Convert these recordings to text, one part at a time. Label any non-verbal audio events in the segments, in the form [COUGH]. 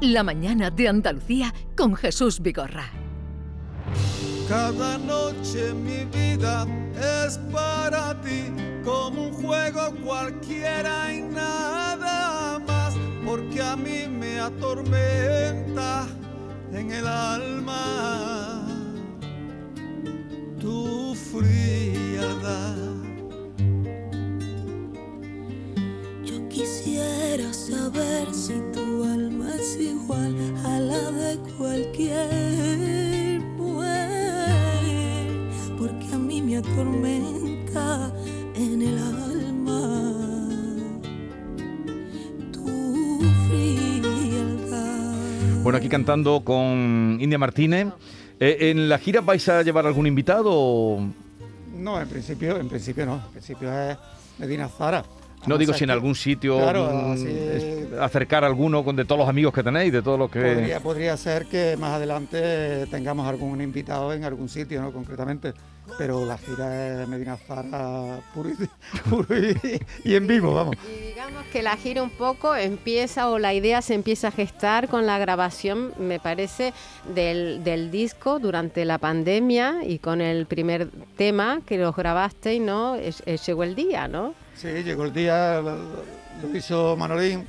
La mañana de Andalucía con Jesús Vigorra. Cada noche mi vida es para ti, como un juego cualquiera y nada más, porque a mí me atormenta en el alma tu frialdad. Yo quisiera saber si tu alma es igual a la de cualquier mujer, porque a mí me atormenta en el alma tu frialdad. Bueno, aquí cantando con India Martínez. Eh, ¿En la gira vais a llevar algún invitado? o- No, en principio, en principio no. En principio es Medina Zara. No digo si en algún sitio Claro, mm, así- acercar a alguno con- de todos los amigos que tenéis, de todos los que... Podría, podría ser que más adelante tengamos algún invitado en algún sitio, ¿no? Concretamente. Pero la gira es Medina Zara puro y, [LAUGHS] puro y- y en vivo, vamos. Y digamos que la gira un poco empieza o la idea se empieza a gestar con la grabación, me parece, del, del disco durante la pandemia y con el primer tema que los grabasteis, ¿no? Es- es llegó el día, ¿no? Sí, llegó el día, lo, lo hizo Manolín.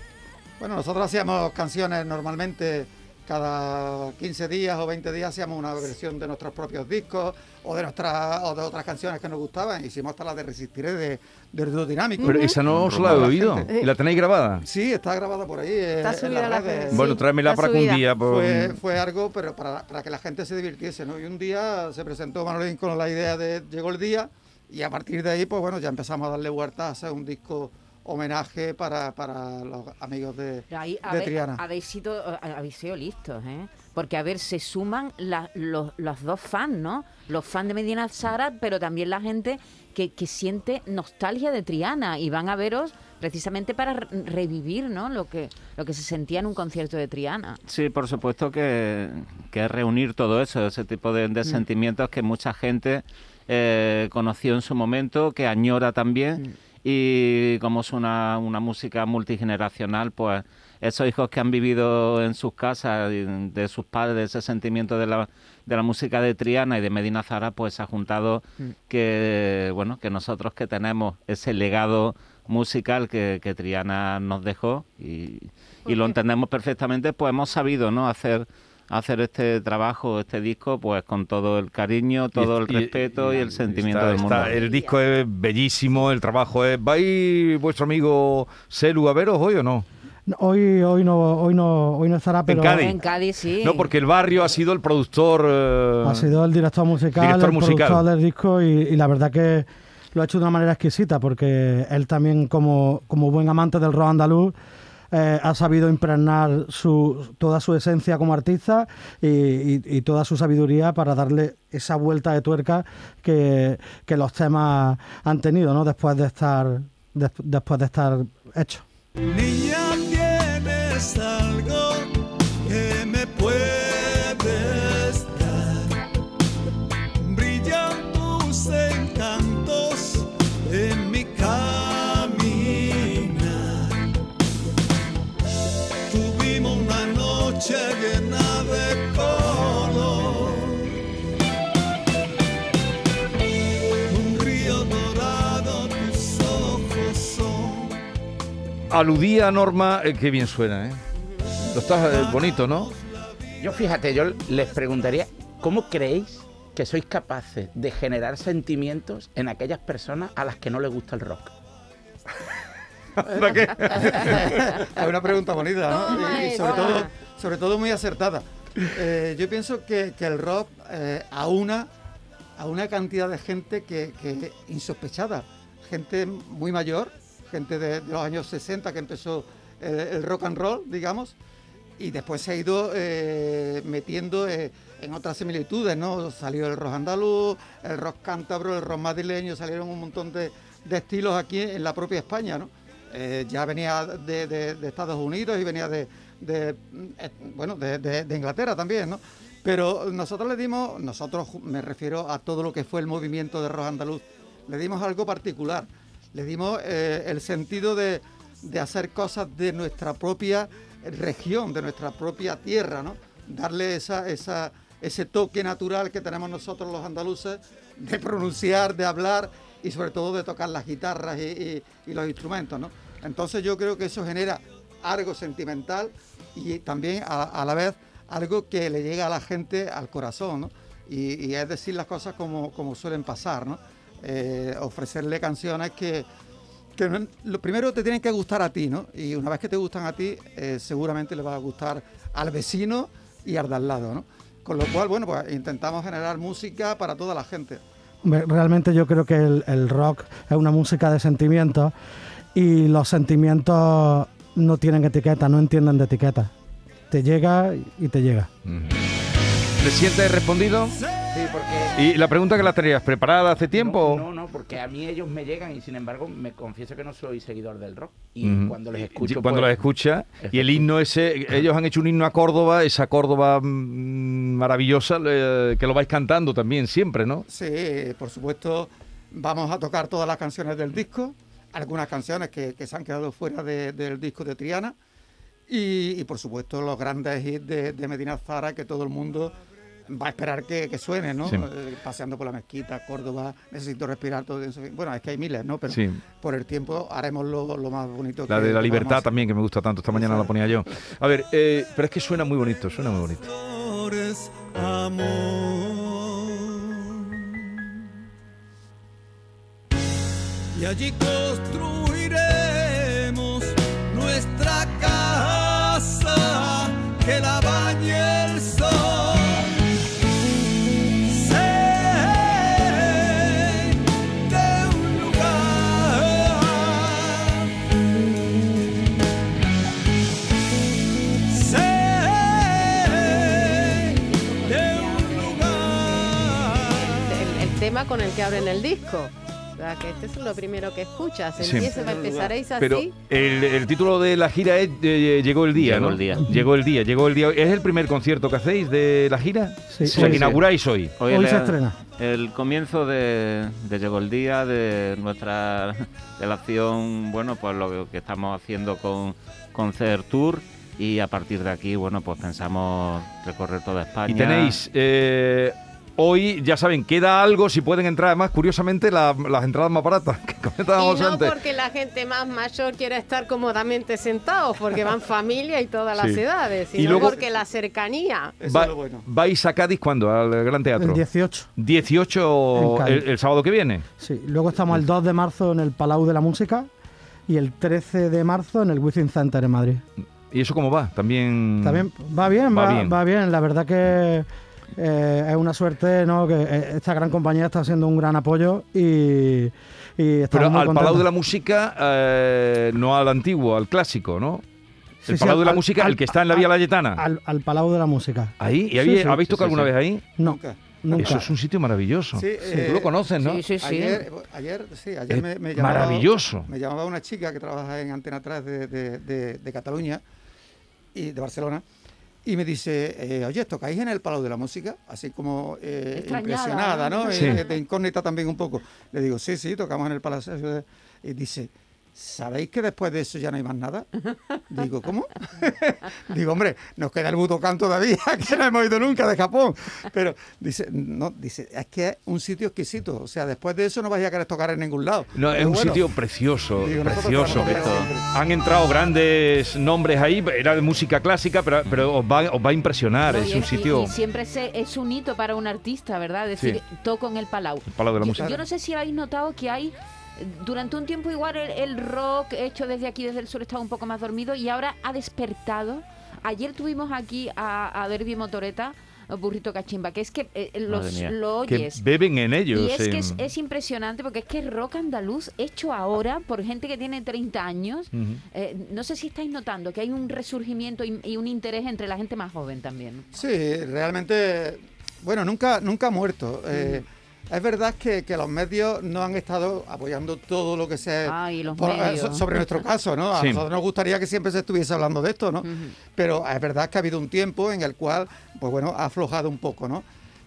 Bueno, nosotros hacíamos canciones normalmente cada 15 días o 20 días hacíamos una versión de nuestros propios discos o de nuestras o de otras canciones que nos gustaban. Hicimos hasta la de Resistiré de, de Dúo Dinámico. Pero esa no os la he oído. ¿Y la tenéis grabada? Sí, está grabada por ahí. eh, Está en subida a las redes. bueno, tráemela para que un día... pues, Fue, fue algo, pero para, para que la gente se divirtiese, ¿no? Y un día se presentó Manolín con la idea de llegó el día y a partir de ahí, pues bueno, ya empezamos a darle vueltas a hacer un disco homenaje para, para los amigos de, ahí Triana. habéis, sido, eh, habéis sido listos, ¿eh? Porque, a ver, se suman la- los, los dos fans, ¿no? Los fans de Medina Zara, pero también la gente que, que siente nostalgia de Triana y van a veros precisamente para re- revivir, ¿no? Lo que, lo que se sentía en un concierto de Triana. Sí, por supuesto que, que es reunir todo eso, ese tipo de, de sentimientos que mucha gente eh, conoció en su momento, que añora también. Y como es una, una música multigeneracional, pues esos hijos que han vivido en sus casas, de sus padres, ese sentimiento de la, de la música de Triana y de Medina Zara, pues se ha juntado que, bueno, que nosotros que tenemos ese legado musical que, que Triana nos dejó y, y lo entendemos perfectamente, pues hemos sabido ¿no? hacer hacer este trabajo, este disco, pues con todo el cariño, todo el y- respeto y, el sentimiento está- del mundo. está- el disco es bellísimo, el trabajo es... ¿Vais vuestro amigo Celu a veros hoy o no? Hoy, hoy no, hoy no, hoy no estará, pero Cádiz. En Cádiz, sí. No, porque el barrio ha sido el productor... eh, ha sido el director musical, Director el musical. productor del disco y, y la verdad que lo ha hecho de una manera exquisita porque él también como, como buen amante del rock andaluz eh, ha sabido impregnar su, toda su esencia como artista y, toda su sabiduría para darle esa vuelta de tuerca que, los temas han tenido ¿no? después de estar hechos. Aludía Norma, eh, qué bien suena, ¿eh? Lo estás eh, bonito, ¿no? Yo fíjate, yo les preguntaría, ¿cómo creéis que sois capaces de generar sentimientos en aquellas personas a las que no les gusta el rock? Es una pregunta bonita, ¿no? Y, y sobre, todo, sobre todo muy acertada. Eh, yo pienso que, que el rock eh, aúna a una cantidad de gente que, que insospechada. Gente muy mayor, gente de, los años 60 que empezó el, el rock and roll, digamos, y después se ha ido eh, metiendo eh, en otras similitudes, ¿no? Salió el rock andaluz, el rock cántabro, el rock madrileño, salieron un montón de, estilos aquí en la propia España, ¿no? Eh, ya venía de, Estados Unidos y venía de, eh, bueno, de, Inglaterra también, ¿no? Pero nosotros le dimos, nosotros me refiero a todo lo que fue el movimiento de rock andaluz, le dimos algo particular, le dimos eh, el sentido de, de hacer cosas de nuestra propia región, de nuestra propia tierra, ¿no? Darle esa, esa, ese toque natural que tenemos nosotros los andaluces de pronunciar, de hablar y sobre todo de tocar las guitarras y, los instrumentos, ¿no? Entonces yo creo que eso genera algo sentimental y también a, a la vez algo que le llega a la gente al corazón, ¿no? Y, y es decir las cosas como, como suelen pasar, ¿no? Eh, ofrecerle canciones que, que no- lo primero te tienen que gustar a ti, ¿no? Y una vez que te gustan a ti, eh, seguramente le va a gustar al vecino y al de al lado, ¿no? Con lo cual, bueno, pues intentamos generar música para toda la gente. Realmente yo creo que el, el rock es una música de sentimientos y los sentimientos no tienen etiqueta, no entienden de etiqueta. Te llega y te llega. ¿Te sientes respondido? Porque... ¿Y la pregunta que la tenías preparada hace tiempo? No, no, no, porque a mí ellos me llegan y sin embargo me confieso que no soy seguidor del rock. Y cuando les Y escucho... cuando pues, los escucha y el himno ese ellos han hecho un himno a Córdoba esa Córdoba mm, maravillosa eh, que lo vais cantando también siempre no Sí, por supuesto, vamos a tocar todas las canciones del disco, algunas canciones que, que se han quedado fuera de- del disco de Triana y, y, por supuesto los grandes hits de, de Medina Zara que todo el mundo va a esperar que, que suene, ¿no? Sí. Eh, paseando por la mezquita, Córdoba, necesito respirar todo eso. Bueno, es que hay miles, ¿no? Pero Sí. por el tiempo haremos lo, lo más bonito la que de la libertad también que me gusta tanto esta mañana la ponía yo a ver eh, pero es que suena muy bonito suena muy bonito flores, amor. Y allí construiremos nuestra casa que la con el que abren el disco. O sea, que este es lo primero que escuchas. Sí. Empieza, empezaréis así. pero el, el título de la gira es eh, llegó el día Llegó ¿no? el día. llegó el día llegó el día es el primer concierto que hacéis de la gira Sí, o sea que sí. inauguráis hoy Hoy, se estrena. El comienzo de, de Llegó el Día, de nuestra relación, bueno, pues lo que estamos haciendo con, con CER Tour y a partir de aquí, bueno, pues pensamos recorrer toda España. y tenéis eh, hoy ya saben queda algo si pueden entrar además curiosamente la- las entradas más baratas [LAUGHS] que Y comentábamos no antes porque la gente más mayor quiera estar cómodamente sentados, porque van [LAUGHS] familia y todas las Sí. edades, Y sino luego- porque la cercanía. Eso Va- es lo bueno. vais a Cádiz cuándo al Gran Teatro El 18. 18 En Cádiz. el, el sábado que viene Sí. Luego estamos el 2 de marzo en el Palau de la Música y el 13 de marzo en el Wizzing Center en Madrid. ¿Y eso cómo va? También. También va bien, Va va, bien. va bien. La verdad que eh, es una suerte ¿no? que eh, esta gran compañía está haciendo un gran apoyo y, y estamos Pero muy al Palau contentos. de la Música, eh, no al antiguo, al clásico, ¿no? Sí, el sí, Palau de la al- Música, al- el que está en la Vía al- Layetana. Al, al Palau de la Música. Ahí, ¿y Sí, habéis, sí. habéis tocado Sí, sí, alguna sí. vez ahí? No, Nunca. nunca. Eso es un sitio maravilloso. Sí, eh, Tú lo conoces, ¿no? Sí, sí, sí. Ayer, ayer, sí, ayer me, me llamaba, maravilloso. Me llamaba una chica que trabaja en Antena 3 de, de- de- de Cataluña y de Barcelona y me dice, eh, oye, ¿tocáis en el Palau de la Música? Así como eh, impresionada, ¿no? ¿no? Sí. Eh, de incógnita también un poco. Le digo, sí, sí, tocamos en el Palacio. de-". Y dice, ¿sabéis que después de eso ya no hay más nada? Digo, ¿cómo? [LAUGHS] Digo, hombre, nos queda el Budokan todavía, [LAUGHS] que no hemos ido nunca de Japón. Pero dice, no, dice, es que es un sitio exquisito. O sea, después de eso no vais a querer tocar en ningún lado. No, es un bueno, sitio precioso, Digo, precioso. Han entrado grandes nombres ahí, era de música clásica, pero, pero os, va, os va a impresionar, No, es y un y- sitio... y siempre se- es un hito para un artista, ¿verdad? Decir, Sí. toco en el Palau. El Palau de la Yo- Música. Yo no sé si habéis notado que hay durante un tiempo igual el, el rock hecho desde aquí, desde el sur, estaba un poco más dormido y ahora ha despertado. Ayer tuvimos aquí a, a Derby Motoreta, Burrito Cachimba, que es que eh, los, Madre mía. lo que oyes. beben en ellos. Y es que es, en- es impresionante porque es que el rock andaluz hecho ahora por gente que tiene 30 años, Ujú. eh, no sé si estáis notando que hay un resurgimiento y, y un interés entre la gente más joven también. Sí, realmente, bueno, nunca, nunca ha muerto. Eh, Mm. Es verdad que, que los medios no han estado apoyando todo lo que se... Ay, los por- eh, medios. sobre nuestro caso, ¿no? A Sí. nosotros nos gustaría que siempre se estuviese hablando de esto, ¿no? Pero es verdad que ha habido un tiempo en el cual, pues bueno, ha aflojado un poco, ¿no?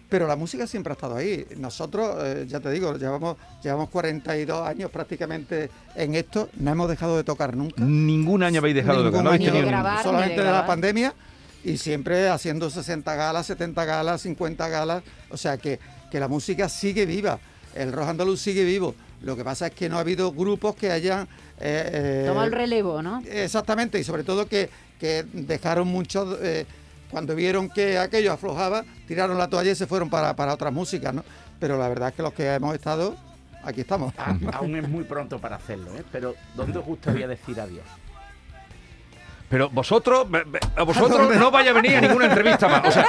pero la música siempre ha estado ahí. Nosotros, eh, ya te digo, llevamos, llevamos 42 años prácticamente en esto, no hemos dejado de tocar nunca. Ningún año habéis dejado de tocar. Ningún ¿no año, tenido- grabar, ni solamente de de la pandemia y siempre haciendo 60 galas, 70 galas, 50 galas. O sea que, que la música sigue viva, el rock andaluz sigue vivo. Lo que pasa es que no ha habido grupos que hayan... eh, eh, Toma el relevo, ¿no? Exactamente, y sobre todo que, que dejaron muchos, eh, cuando vieron que aquello aflojaba, tiraron la toalla y se fueron para, para otras músicas, ¿no? Pero la verdad es que los que hemos estado, aquí estamos. A- aún es muy pronto para hacerlo, ¿eh? Pero ¿dónde os gustaría decir adiós? Pero vosotros, a vosotros no vaya a venir a ninguna entrevista más. O sea,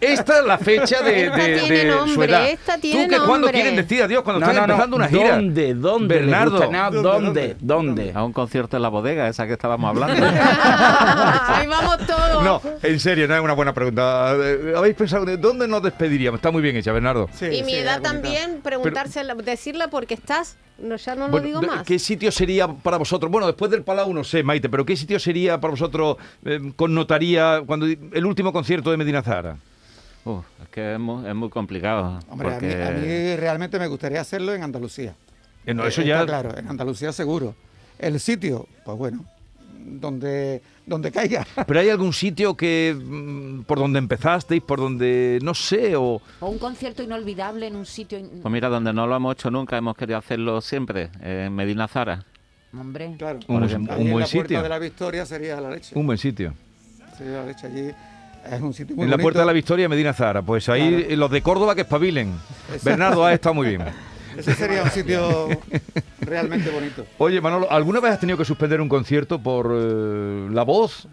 esta es la fecha de, Esta de- tiene de su nombre, edad. esta ¿Tú tiene que cuando nombre. quieren decir adiós? Cuando están empezando una gira. ¿Dónde? ¿Dónde? Bernardo. gusta? No, ¿Dónde? ¿Dónde? A un concierto en la bodega, esa que estábamos hablando. [LAUGHS] Ahí vamos todos. No, en serio, no es una buena pregunta. Eh, ¿Habéis pensado de dónde nos despediríamos? Está muy bien hecha, Bernardo. Sí, y mi sí, edad también, preguntársela, decirla porque estás, no, ya no lo digo más. ¿Qué sitio sería para vosotros? Bueno, después del Palau no sé, Maite, pero ¿qué sitio sería para vosotros, eh, connotaría cuando el último concierto de Medina Zahara? Uf, es que es muy, es muy complicado. Hombre, a mí- a, mí, realmente me gustaría hacerlo en Andalucía. Eh, no, Eh, eso está ya... claro, en Andalucía seguro. El sitio, pues bueno, donde, donde caiga. [LAUGHS] ¿Pero hay algún sitio que mm, por donde empezasteis, por donde, no sé, o... O un concierto inolvidable en un sitio... in- Pues mira, donde no lo hemos hecho nunca, hemos querido hacerlo siempre, en Medina Zara. Hombre, Claro, Un- por un ejemplo, en buen la Puerta sitio. de la Victoria sería la leche. Un buen sitio. Sería la leche allí. Es un sitio muy en la bonito. Puerta de la Victoria, Medina Zahara. Pues ahí Claro. los de Córdoba que espabilen. Bernardo ha estado muy bien. Ese sería un sitio [LAUGHS] realmente bonito. [LAUGHS] Oye, Manolo, ¿alguna vez has tenido que suspender un concierto por eh, la voz?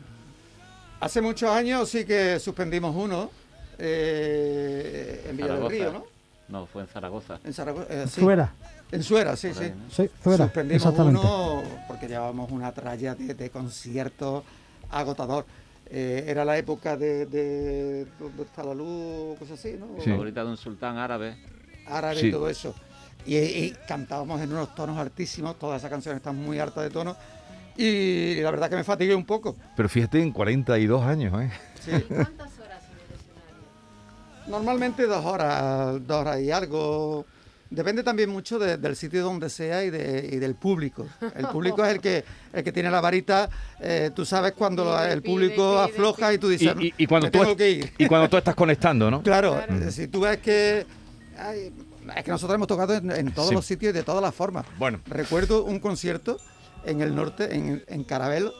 Hace muchos años sí que suspendimos uno eh, en Villa del. Río, ¿no? No, fue en Zaragoza. En Zaragoza. eh, sí. Fuera. En Suera, sí, sí. Sí, fuera. Suspendimos Exactamente. uno porque llevábamos una tralla de, de conciertos agotador. Eh, era la época de, de ¿Dónde está la luz? Cosas así, ¿no? Sí. Favorita de un sultán árabe. árabe Sí. y todo eso. Y, y cantábamos en unos tonos altísimos, todas esas canciones están muy hartas de tono. Y la verdad que me fatigué un poco. Pero fíjate, en 42 años, ¿eh? Sí. Normalmente dos horas, dos horas y algo. Depende también mucho de- del sitio donde sea y, de- y del público. El público es el que, el que tiene la varita. eh, tú sabes cuando Pide, el público pide, afloja y tú dices, y- y cuando "Me tú, tengo que ir. y cuando tú estás conectando, ¿no? Claro, si tú ves que... ay, es que nosotros hemos tocado en, en todos Sí. los sitios y de todas las formas. Bueno. Recuerdo un concierto en el norte, en, en Carabelo,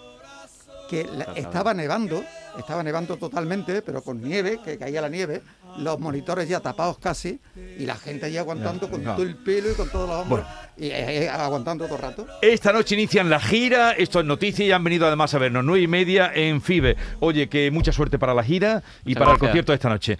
que la- estaba nevando, estaba nevando totalmente, pero con nieve, que caía la nieve, los monitores ya tapados casi, y la gente allí aguantando con no. todo el pelo y con todos los hombros, y eh, eh, aguantando todo el rato. Esta noche inician la gira, esto es noticia y han venido además a vernos nueve y media en FIBE. Oye, que mucha suerte para la gira y Muchas para el concierto de esta noche.